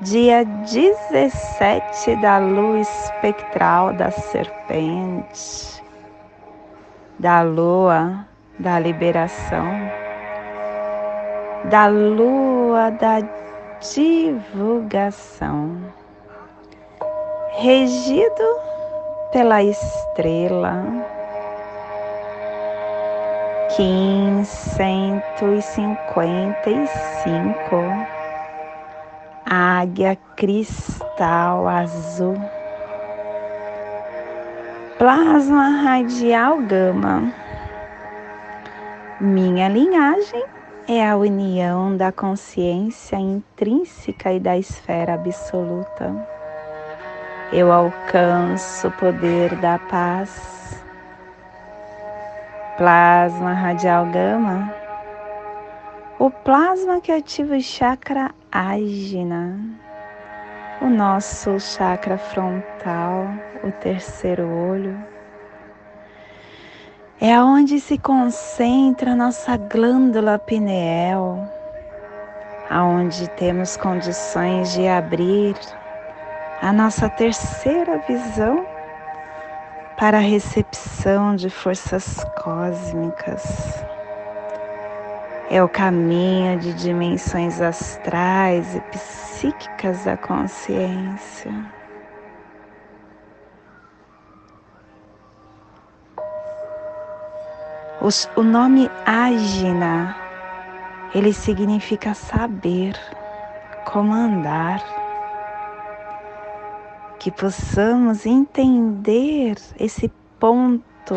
dia 17 da lua espectral da serpente, da lua da liberação, da lua da divulgação, regido pela estrela Kim 155 Águia cristal azul. Plasma radial gama. Minha linhagem é a união da consciência intrínseca e da esfera absoluta. Eu alcanço o poder da paz. Plasma radial gama, o plasma que ativa o chakra ágina, o nosso chakra frontal, o terceiro olho. É onde se concentra a nossa glândula pineal, aonde temos condições de abrir a nossa terceira visão para a recepção de forças cósmicas. É o caminho de dimensões astrais e psíquicas da consciência. o nome Ágina, ele significa saber, comandar que possamos entender esse ponto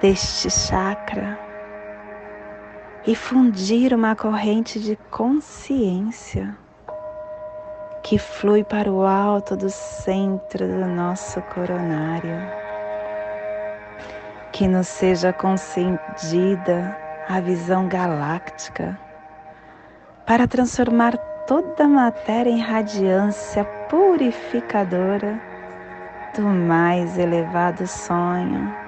deste chakra e fundir uma corrente de consciência que flui para o alto do centro do nosso coronário. Que nos seja concedida a visão galáctica para transformar toda a matéria em radiância purificadora do mais elevado sonho.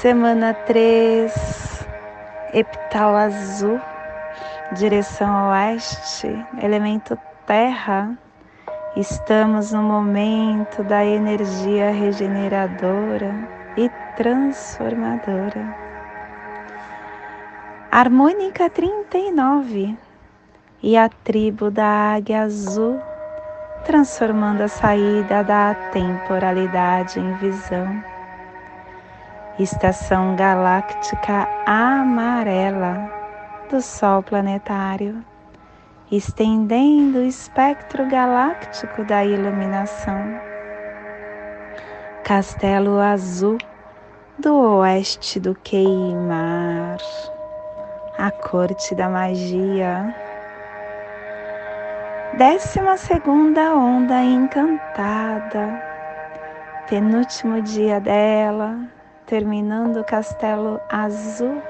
Semana 3, epital azul, direção oeste, elemento terra. Estamos no momento da energia regeneradora e transformadora. Harmônica 39 e a tribo da águia azul, transformando a saída da temporalidade em visão. Estação galáctica amarela do Sol planetário, estendendo o espectro galáctico da iluminação. Castelo azul do oeste do Queimar a corte da magia. Décima segunda onda encantada, penúltimo dia dela, terminando o castelo azul,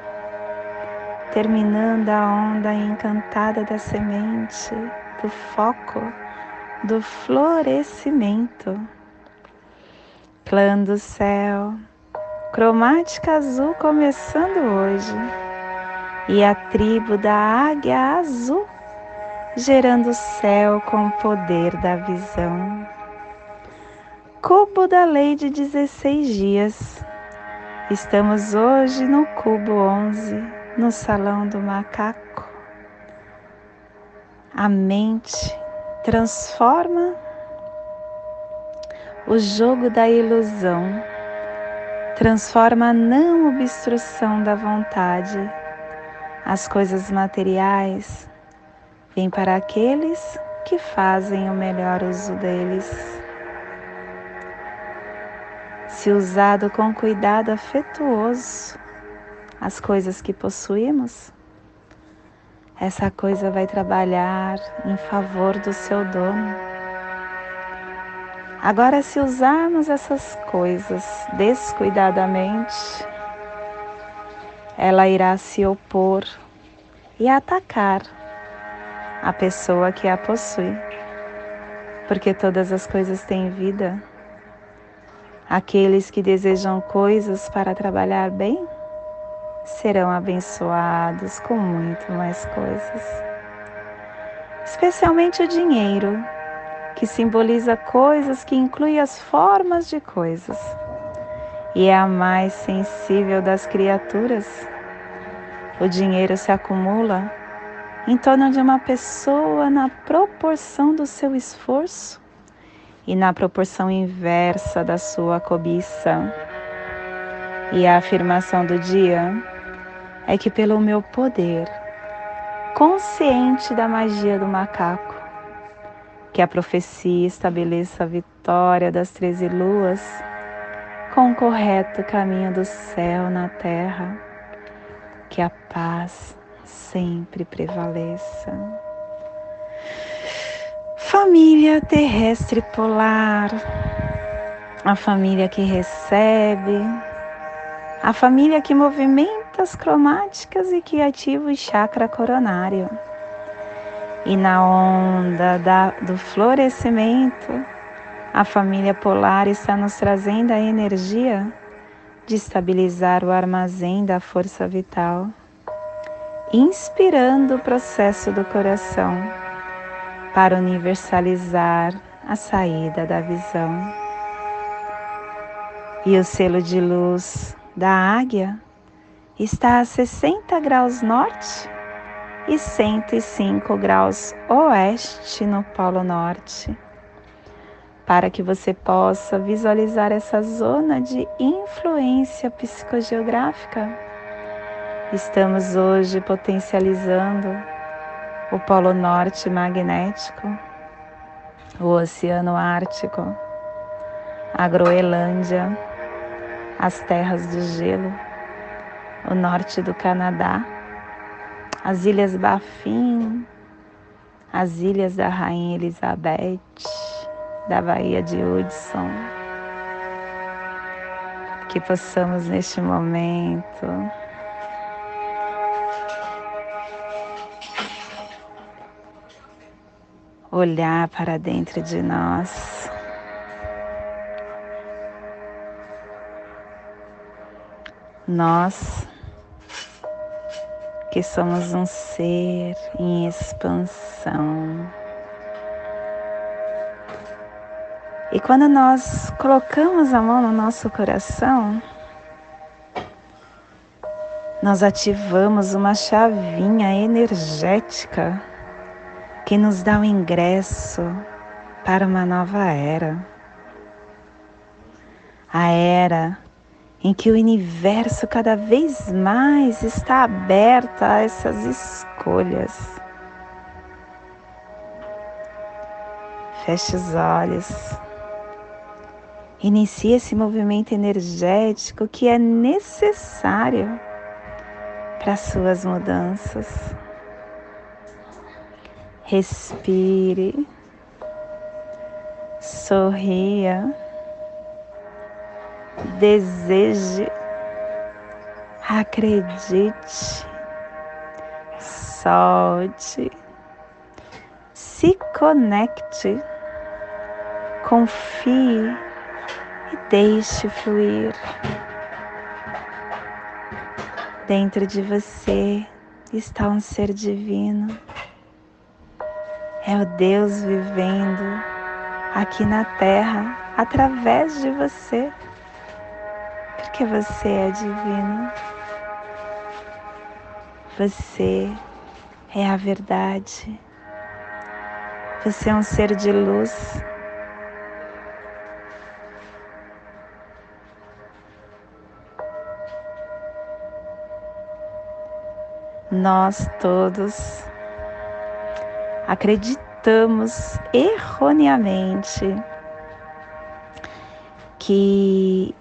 terminando a onda encantada da semente, do foco, do florescimento. Clã do céu, cromática azul começando hoje e a tribo da águia azul, gerando o céu com o poder da visão. Cubo da lei de 16 dias, Estamos hoje no Cubo 11, no Salão do Macaco. A mente transforma o jogo da ilusão, transforma a não obstrução da vontade. As coisas materiais vêm para aqueles que fazem o melhor uso deles se usado com cuidado afetuoso, as coisas que possuímos, essa coisa vai trabalhar em favor do seu dono. Agora, se usarmos essas coisas descuidadamente, ela irá se opor e atacar a pessoa que a possui, porque todas as coisas têm vida Aqueles que desejam coisas para trabalhar bem serão abençoados com muito mais coisas. Especialmente o dinheiro, que simboliza coisas que inclui as formas de coisas e é a mais sensível das criaturas. O dinheiro se acumula em torno de uma pessoa na proporção do seu esforço e na proporção inversa da sua cobiça. E a afirmação do dia é que, pelo meu poder, consciente da magia do macaco, que a profecia estabeleça a vitória das treze luas com o correto caminho do céu na terra, que a paz sempre prevaleça. Família terrestre polar, a família que recebe, a família que movimenta as cromáticas e que ativa o chakra coronário. E na onda da, do florescimento, a família polar está nos trazendo a energia de estabilizar o armazém da força vital, inspirando o processo do coração para universalizar a saída da visão. E o selo de luz da águia está a 60 graus norte e 105 graus oeste no Polo Norte, para que você possa visualizar essa zona de influência psicogeográfica. Estamos hoje potencializando o Polo Norte magnético, o Oceano Ártico, a Groenlândia, as terras de gelo, o norte do Canadá, as Ilhas Baffin, as Ilhas da Rainha Elizabeth, da Baía de Hudson. Que possamos neste momento olhar para dentro de nós. Nós que somos um ser em expansão. E quando nós colocamos a mão no nosso coração, nós ativamos uma chavinha energética que nos dá o ingresso para uma nova era. A era em que o universo cada vez mais está aberto a essas escolhas. Feche os olhos. Inicie esse movimento energético que é necessário para suas mudanças. Respire, sorria, deseje, acredite, solte, se conecte, confie. E deixe fluir. Dentro de você está um ser divino é o Deus vivendo aqui na terra através de você, Porque você é divino. Você é a verdade. Você é um ser de luz. Nós todos acreditamos erroneamente que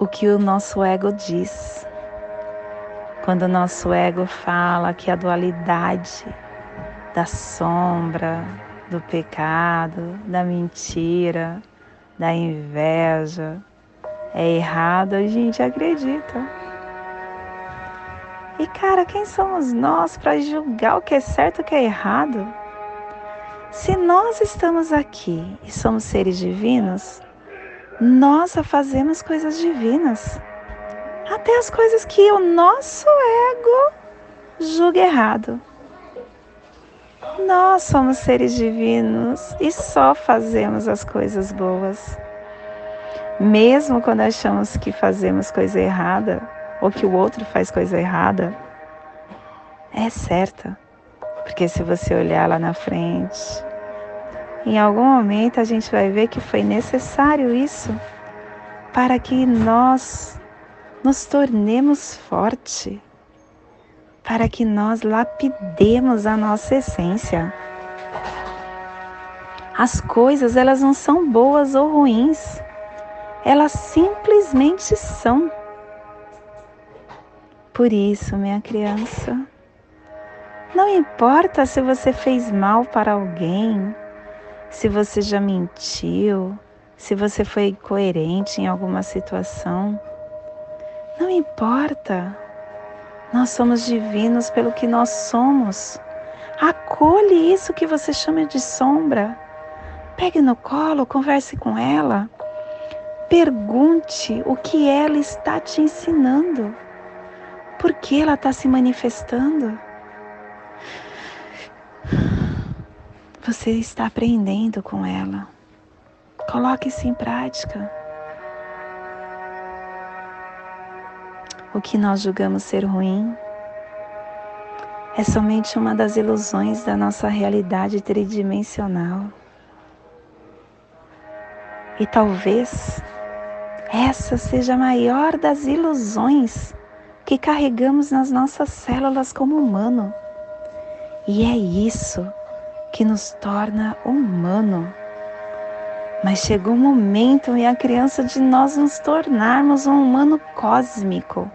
o que o nosso ego diz, quando o nosso ego fala que a dualidade da sombra, do pecado, da mentira, da inveja é errado, a gente acredita. E cara, quem somos nós para julgar o que é certo e o que é errado? Se nós estamos aqui e somos seres divinos, nós fazemos coisas divinas. Até as coisas que o nosso ego julga errado. Nós somos seres divinos e só fazemos as coisas boas. Mesmo quando achamos que fazemos coisa errada, ou que o outro faz coisa errada, é certa. Porque se você olhar lá na frente, em algum momento a gente vai ver que foi necessário isso para que nós nos tornemos forte, para que nós lapidemos a nossa essência. As coisas, elas não são boas ou ruins. Elas simplesmente são. Por isso, minha criança, não importa se você fez mal para alguém, se você já mentiu, se você foi coerente em alguma situação. Não importa. Nós somos divinos pelo que nós somos. Acolhe isso que você chama de sombra. Pegue no colo, converse com ela. Pergunte o que ela está te ensinando. Por que ela está se manifestando? Você está aprendendo com ela. Coloque isso em prática. O que nós julgamos ser ruim é somente uma das ilusões da nossa realidade tridimensional. E talvez essa seja a maior das ilusões que carregamos nas nossas células como humano. E é isso que nos torna humano. Mas chegou o momento e a criança de nós nos tornarmos um humano cósmico,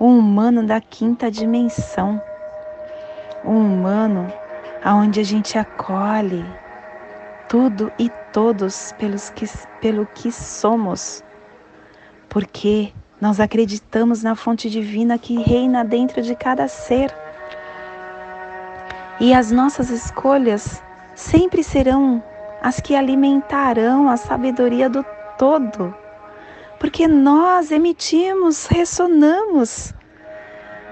um humano da quinta dimensão, um humano aonde a gente acolhe tudo e todos pelos que, pelo que somos, porque nós acreditamos na fonte divina que reina dentro de cada ser. E as nossas escolhas sempre serão as que alimentarão a sabedoria do todo. Porque nós emitimos, ressonamos.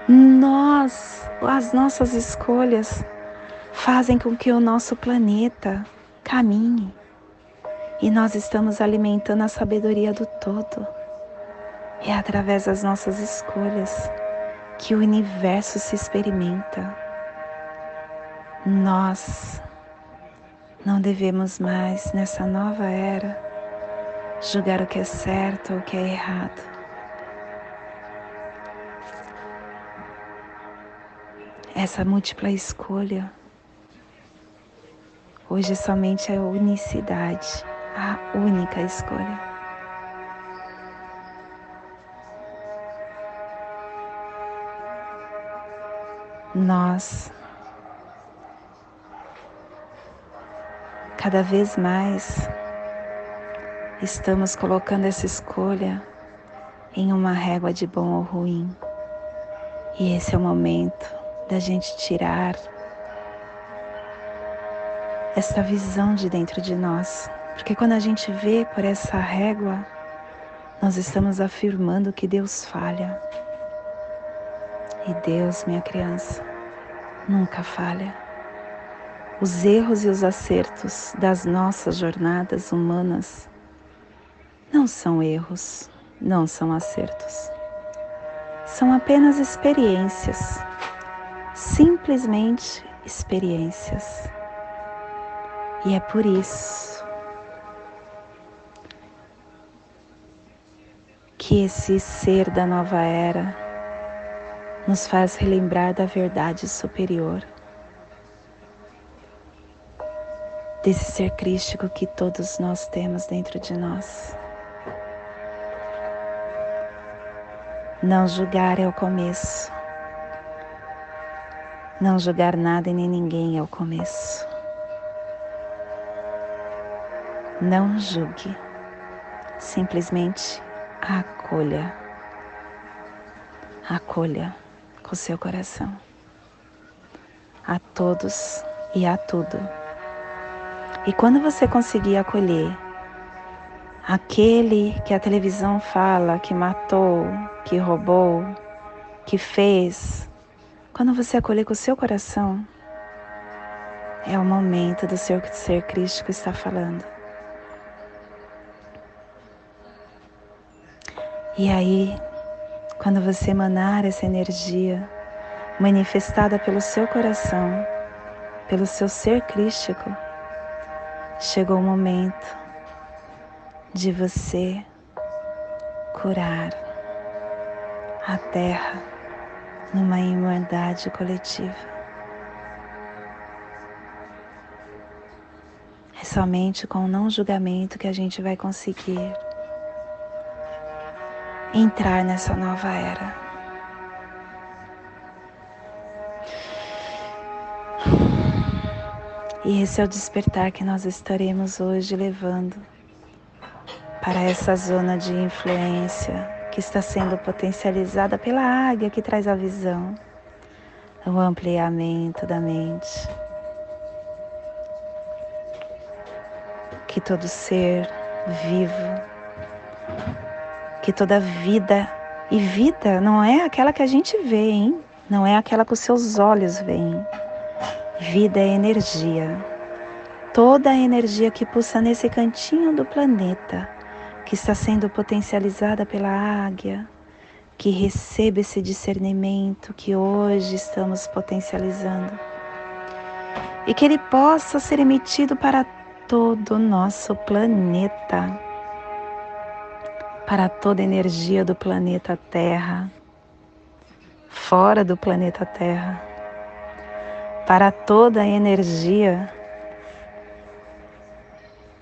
Nós, as nossas escolhas, fazem com que o nosso planeta caminhe. E nós estamos alimentando a sabedoria do todo. É através das nossas escolhas que o universo se experimenta. Nós não devemos mais, nessa nova era, julgar o que é certo ou o que é errado. Essa múltipla escolha hoje é somente a unicidade, a única escolha. nós cada vez mais estamos colocando essa escolha em uma régua de bom ou ruim. E esse é o momento da gente tirar essa visão de dentro de nós. Porque quando a gente vê por essa régua, nós estamos afirmando que Deus falha. E Deus, minha criança, nunca falha. Os erros e os acertos das nossas jornadas humanas não são erros, não são acertos. São apenas experiências, simplesmente experiências. E é por isso que esse ser da nova era nos faz relembrar da verdade superior, desse ser crístico que todos nós temos dentro de nós. Não julgar é o começo. Não julgar nada e nem ninguém é o começo. Não julgue, simplesmente acolha. Acolha com seu coração. A todos e a tudo. E quando você conseguir acolher aquele que a televisão fala que matou, que roubou, que fez, quando você acolher com o seu coração, é o momento do seu ser crístico estar falando. E aí, quando você emanar essa energia manifestada pelo seu coração, pelo seu ser crístico, chegou o momento de você curar a Terra numa irmandade coletiva. É somente com o não julgamento que a gente vai conseguir entrar nessa nova era. E esse é o despertar que nós estaremos hoje levando para essa zona de influência que está sendo potencializada pela águia que traz a visão, o ampliamento da mente. Que todo ser vivo, que toda vida, e vida não é aquela que a gente vê, hein? Não é aquela que os seus olhos veem. Vida é energia. Toda a energia que pulsa nesse cantinho do planeta que está sendo potencializada pela águia, que receba esse discernimento que hoje estamos potencializando. E que ele possa ser emitido para todo o nosso planeta, para toda a energia do planeta Terra, fora do planeta Terra, para toda a energia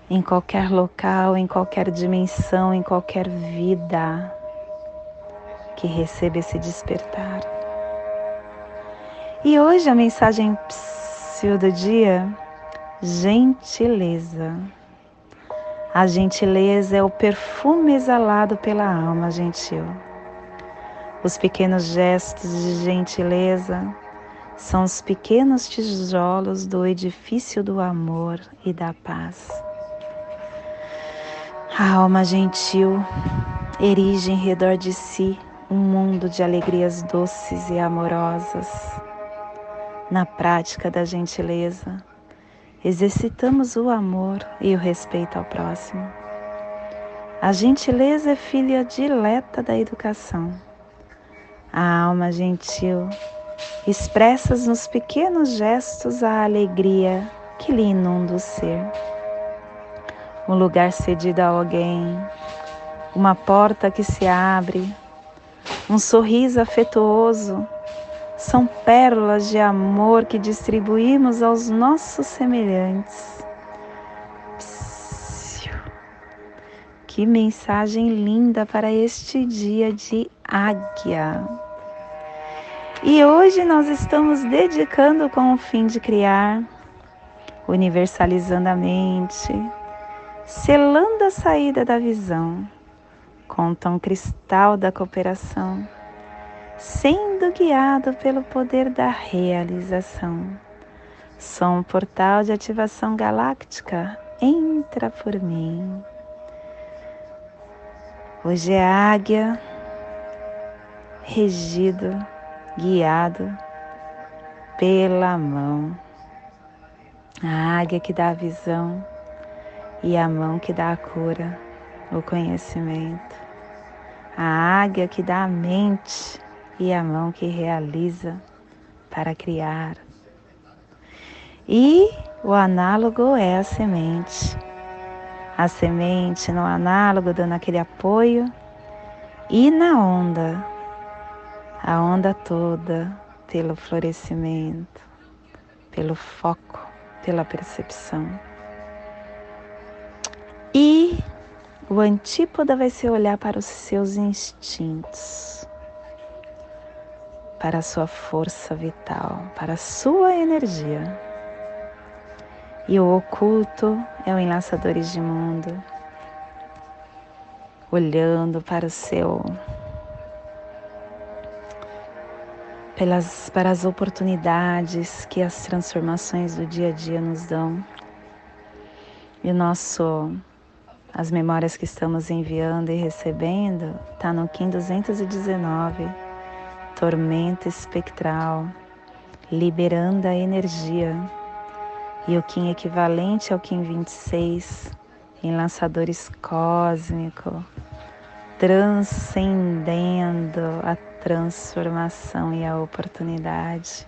em qualquer local, em qualquer dimensão, em qualquer vida que receba esse despertar. E hoje a mensagem do dia, gentileza. A gentileza é o perfume exalado pela alma gentil. Os pequenos gestos de gentileza são os pequenos tijolos do edifício do amor e da paz. A alma gentil erige em redor de si um mundo de alegrias doces e amorosas. Na prática da gentileza, exercitamos o amor e o respeito ao próximo. A gentileza é filha dileta da educação. A alma gentil expressa nos pequenos gestos a alegria que lhe inunda o ser um lugar cedido a alguém, uma porta que se abre, um sorriso afetuoso, são pérolas de amor que distribuímos aos nossos semelhantes. Que mensagem linda para este dia de águia. E hoje nós estamos dedicando com o fim de criar, universalizando a mente, selando a saída da visão, com o tom cristal da cooperação, sendo guiado pelo poder da realização. Sou um portal de ativação galáctica, entra por mim. Hoje é águia, regido, guiado pela mão. A águia que dá a visão e a mão que dá a cura, o conhecimento. a águia que dá a mente e a mão que realiza para criar. E o análogo é a semente. A semente no análogo dando aquele apoio e na onda, a onda toda pelo florescimento, pelo foco, pela percepção. E o antípoda vai ser olhar para os seus instintos, para a sua força vital, para a sua energia. E o oculto é o enlaçadores de mundo, olhando para o seu pelas para as oportunidades que as transformações do dia a dia nos dão. E o nosso as memórias que estamos enviando e recebendo está no Kim 219, tormenta espectral, liberando a energia. E o Kim equivalente ao Kim 26, em lançadores cósmico, transcendendo a transformação e a oportunidade.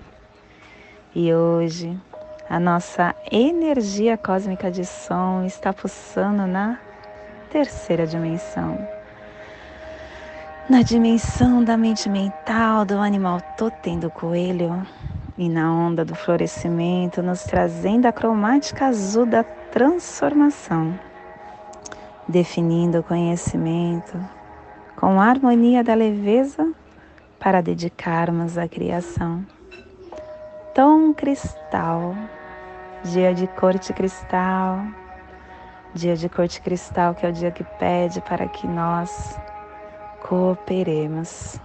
E hoje a nossa energia cósmica de som está pulsando na terceira dimensão. Na dimensão da mente mental do animal totem do coelho e na onda do florescimento, nos trazendo a cromática azul da transformação, definindo o conhecimento com a harmonia da leveza para dedicarmos à criação. Tom cristal, dia de corte cristal, Dia de corte cristal, que é o dia que pede para que nós cooperemos,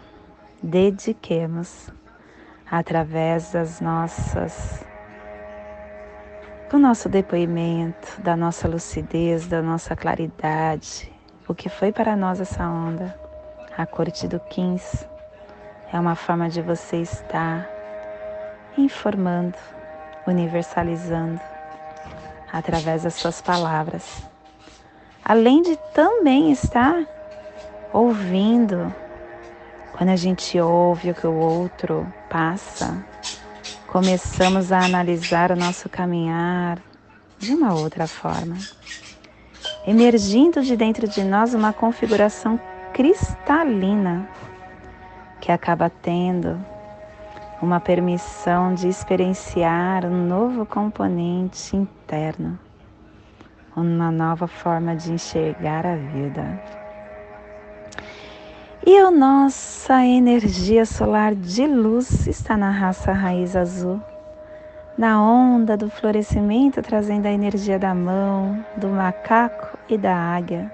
dediquemos através das nossas do nosso depoimento, da nossa lucidez, da nossa claridade, o que foi para nós essa onda. A corte do 15 é uma forma de você estar informando, universalizando através das suas palavras. Além de também estar ouvindo, quando a gente ouve o que o outro passa, começamos a analisar o nosso caminhar de uma outra forma, emergindo de dentro de nós uma configuração cristalina que acaba tendo uma permissão de experienciar um novo componente interno, uma nova forma de enxergar a vida. E a nossa energia solar de luz está na raça raiz azul, na onda do florescimento, trazendo a energia da mão, do macaco e da águia.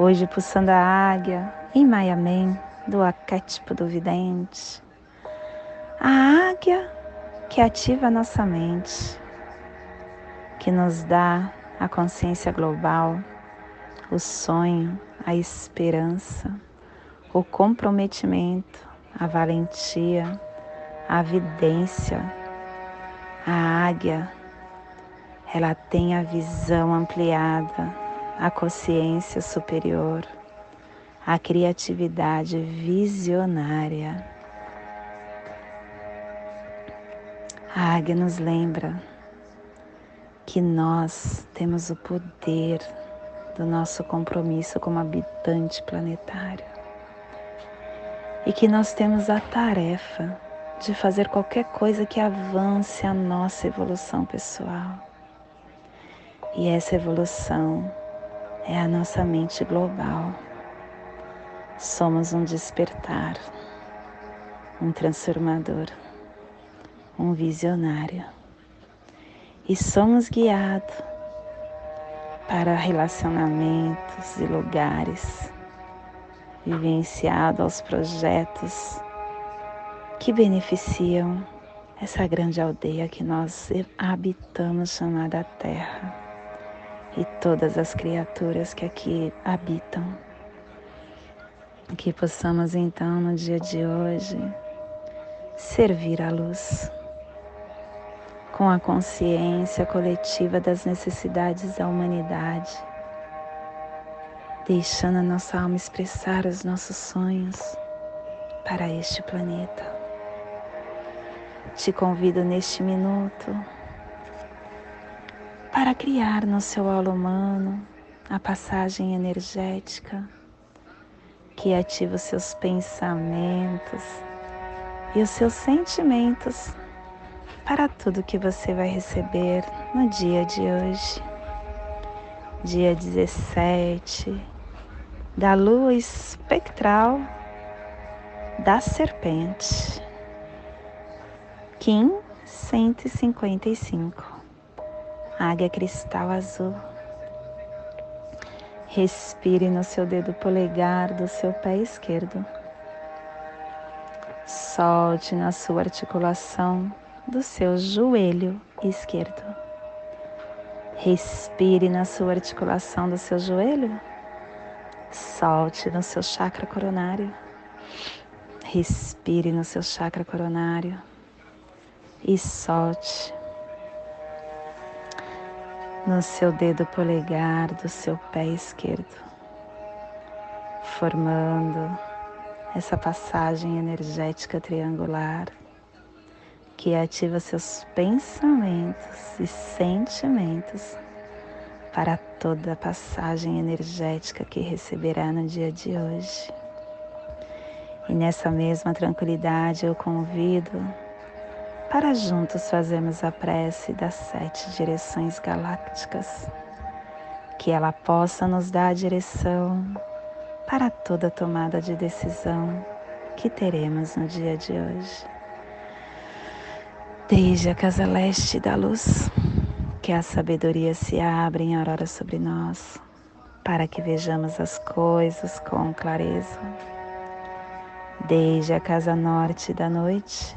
Hoje pulsando a águia em Maiamen, do arquétipo do vidente a águia que ativa nossa mente, que nos dá a consciência global, o sonho, a esperança, o comprometimento, a valentia, a vidência. A águia, ela tem a visão ampliada, a consciência superior, a criatividade visionária A águia nos lembra que nós temos o poder do nosso compromisso como habitante planetário e que nós temos a tarefa de fazer qualquer coisa que avance a nossa evolução pessoal. E essa evolução é a nossa mente global. Somos um despertar, um transformador um visionário e somos guiados para relacionamentos e lugares, vivenciados aos projetos que beneficiam essa grande aldeia que nós habitamos, chamada Terra, e todas as criaturas que aqui habitam. Que possamos então, no dia de hoje, servir a luz com a consciência coletiva das necessidades da humanidade, deixando a nossa alma expressar os nossos sonhos para este planeta. Te convido neste minuto para criar no seu aula humano a passagem energética que ativa os seus pensamentos e os seus sentimentos para tudo que você vai receber no dia de hoje, dia 17 da lua espectral da serpente, Kim 155, águia cristal azul. Respire no seu dedo polegar do seu pé esquerdo. Solte na sua articulação do seu joelho esquerdo. Respire na sua articulação do seu joelho. Solte no seu chakra coronário. Respire no seu chakra coronário e solte no seu dedo polegar do seu pé esquerdo, formando essa passagem energética triangular que ativa seus pensamentos e sentimentos para toda a passagem energética que receberá no dia de hoje. E nessa mesma tranquilidade eu convido para juntos fazermos a prece das sete direções galácticas, que ela possa nos dar a direção para toda tomada de decisão que teremos no dia de hoje. Desde a casa leste da luz, que a sabedoria se abra em aurora sobre nós, para que vejamos as coisas com clareza. Desde a casa norte da noite,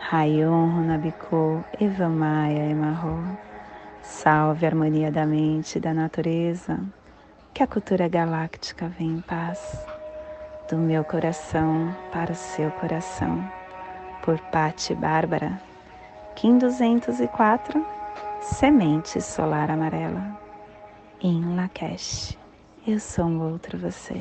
Rayon Runabiku Evamaya Emarro. Salve a harmonia da mente e da natureza. Que a cultura galáctica venha em paz. Do meu coração para o seu coração. Por Pati Bárbara. Kim 204. Semente solar amarela. Em Lakesh. Eu sou um outro você.